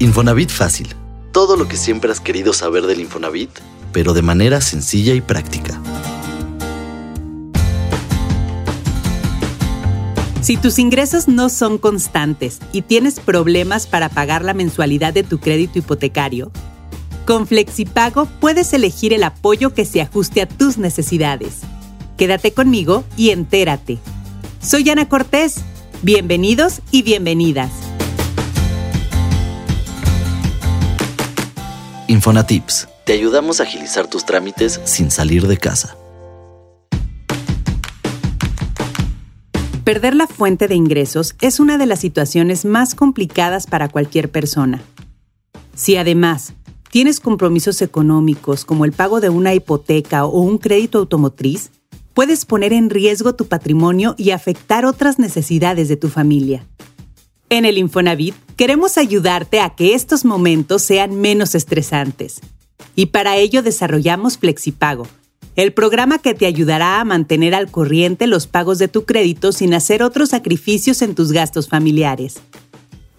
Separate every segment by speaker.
Speaker 1: Infonavit Fácil. Todo lo que siempre has querido saber del Infonavit, pero de manera sencilla y práctica.
Speaker 2: Si tus ingresos no son constantes y tienes problemas para pagar la mensualidad de tu crédito hipotecario, con Flexipago puedes elegir el apoyo que se ajuste a tus necesidades. Quédate conmigo y entérate. Soy Ana Cortés. Bienvenidos y bienvenidas.
Speaker 1: Infonatips. Te ayudamos a agilizar tus trámites sin salir de casa.
Speaker 2: Perder la fuente de ingresos es una de las situaciones más complicadas para cualquier persona. Si además tienes compromisos económicos como el pago de una hipoteca o un crédito automotriz, puedes poner en riesgo tu patrimonio y afectar otras necesidades de tu familia. En el Infonavit queremos ayudarte a que estos momentos sean menos estresantes. Y para ello desarrollamos Flexipago, el programa que te ayudará a mantener al corriente los pagos de tu crédito sin hacer otros sacrificios en tus gastos familiares.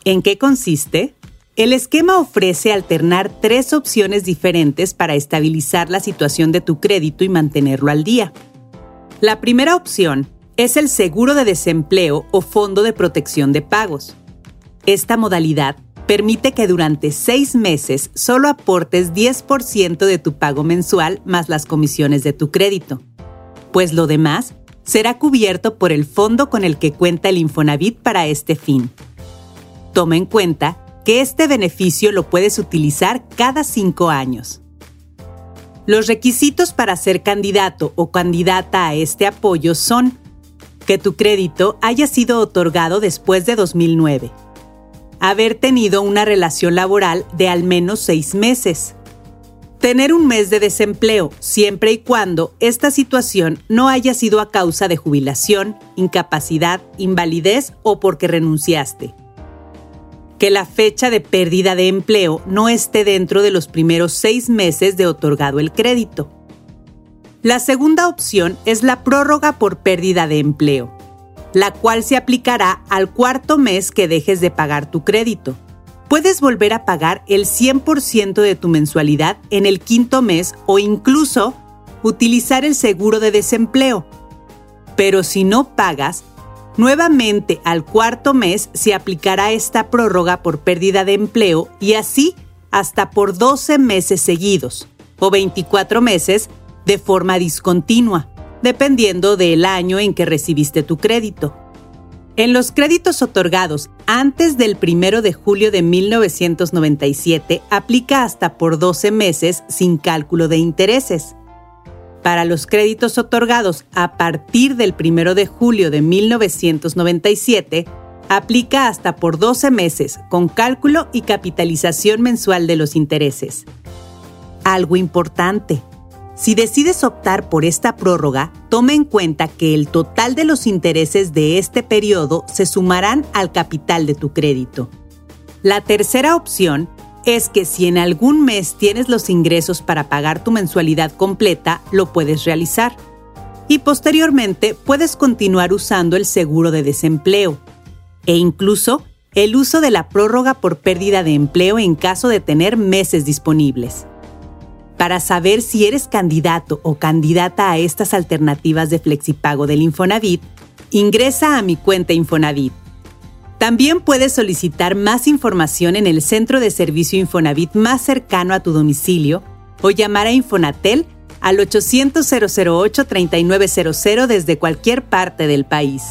Speaker 2: ¿En qué consiste? El esquema ofrece alternar tres opciones diferentes para estabilizar la situación de tu crédito y mantenerlo al día. La primera opción es el seguro de desempleo o fondo de protección de pagos. Esta modalidad permite que durante seis meses solo aportes 10% de tu pago mensual más las comisiones de tu crédito, pues lo demás será cubierto por el fondo con el que cuenta el Infonavit para este fin. Toma en cuenta que este beneficio lo puedes utilizar cada cinco años. Los requisitos para ser candidato o candidata a este apoyo son que tu crédito haya sido otorgado después de 2009 haber tenido una relación laboral de al menos seis meses. Tener un mes de desempleo siempre y cuando esta situación no haya sido a causa de jubilación, incapacidad, invalidez o porque renunciaste. Que la fecha de pérdida de empleo no esté dentro de los primeros seis meses de otorgado el crédito. La segunda opción es la prórroga por pérdida de empleo la cual se aplicará al cuarto mes que dejes de pagar tu crédito. Puedes volver a pagar el 100% de tu mensualidad en el quinto mes o incluso utilizar el seguro de desempleo. Pero si no pagas, nuevamente al cuarto mes se aplicará esta prórroga por pérdida de empleo y así hasta por 12 meses seguidos o 24 meses de forma discontinua dependiendo del año en que recibiste tu crédito. En los créditos otorgados antes del 1 de julio de 1997 aplica hasta por 12 meses sin cálculo de intereses. Para los créditos otorgados a partir del 1 de julio de 1997 aplica hasta por 12 meses con cálculo y capitalización mensual de los intereses. Algo importante. Si decides optar por esta prórroga, toma en cuenta que el total de los intereses de este periodo se sumarán al capital de tu crédito. La tercera opción es que si en algún mes tienes los ingresos para pagar tu mensualidad completa, lo puedes realizar. Y posteriormente puedes continuar usando el seguro de desempleo e incluso el uso de la prórroga por pérdida de empleo en caso de tener meses disponibles. Para saber si eres candidato o candidata a estas alternativas de flexipago del Infonavit, ingresa a mi cuenta Infonavit. También puedes solicitar más información en el centro de servicio Infonavit más cercano a tu domicilio o llamar a Infonatel al 800 008 3900 desde cualquier parte del país.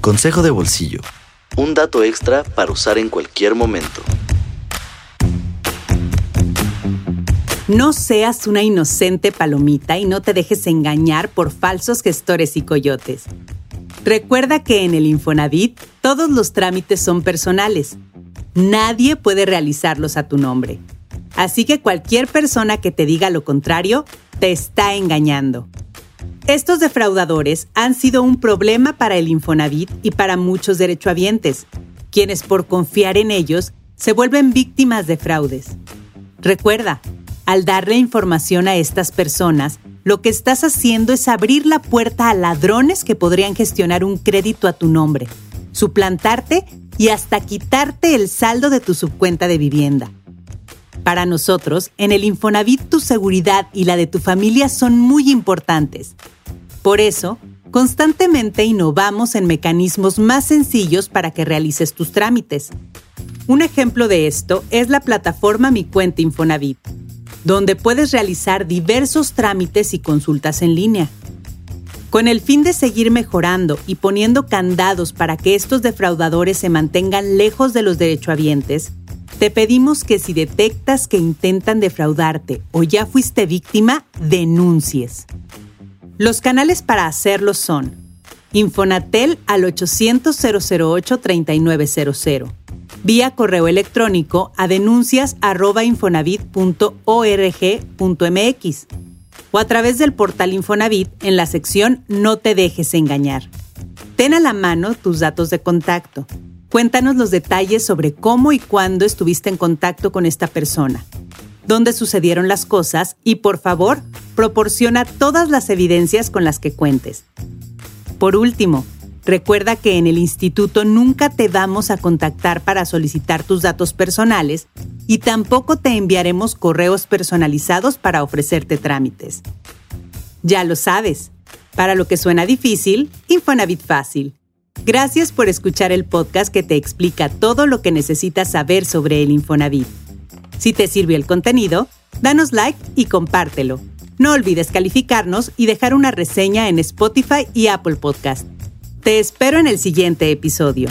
Speaker 1: Consejo de bolsillo un dato extra para usar en cualquier momento.
Speaker 2: No seas una inocente palomita y no te dejes engañar por falsos gestores y coyotes. Recuerda que en el Infonavit todos los trámites son personales. Nadie puede realizarlos a tu nombre. Así que cualquier persona que te diga lo contrario te está engañando. Estos defraudadores han sido un problema para el Infonavit y para muchos derechohabientes, quienes por confiar en ellos se vuelven víctimas de fraudes. Recuerda, al darle información a estas personas, lo que estás haciendo es abrir la puerta a ladrones que podrían gestionar un crédito a tu nombre, suplantarte y hasta quitarte el saldo de tu subcuenta de vivienda. Para nosotros, en el Infonavit tu seguridad y la de tu familia son muy importantes. Por eso, constantemente innovamos en mecanismos más sencillos para que realices tus trámites. Un ejemplo de esto es la plataforma Mi Cuenta Infonavit, donde puedes realizar diversos trámites y consultas en línea. Con el fin de seguir mejorando y poniendo candados para que estos defraudadores se mantengan lejos de los derechohabientes, te pedimos que si detectas que intentan defraudarte o ya fuiste víctima, denuncies. Los canales para hacerlo son Infonatel al 800 008 3900 vía correo electrónico a denuncias@infonavit.org.mx o a través del portal Infonavit en la sección No te dejes engañar. Ten a la mano tus datos de contacto. Cuéntanos los detalles sobre cómo y cuándo estuviste en contacto con esta persona, dónde sucedieron las cosas y por favor, proporciona todas las evidencias con las que cuentes. Por último, recuerda que en el instituto nunca te vamos a contactar para solicitar tus datos personales y tampoco te enviaremos correos personalizados para ofrecerte trámites. Ya lo sabes, para lo que suena difícil, Infonavit fácil. Gracias por escuchar el podcast que te explica todo lo que necesitas saber sobre el Infonavit. Si te sirvió el contenido, danos like y compártelo. No olvides calificarnos y dejar una reseña en Spotify y Apple Podcast. Te espero en el siguiente episodio.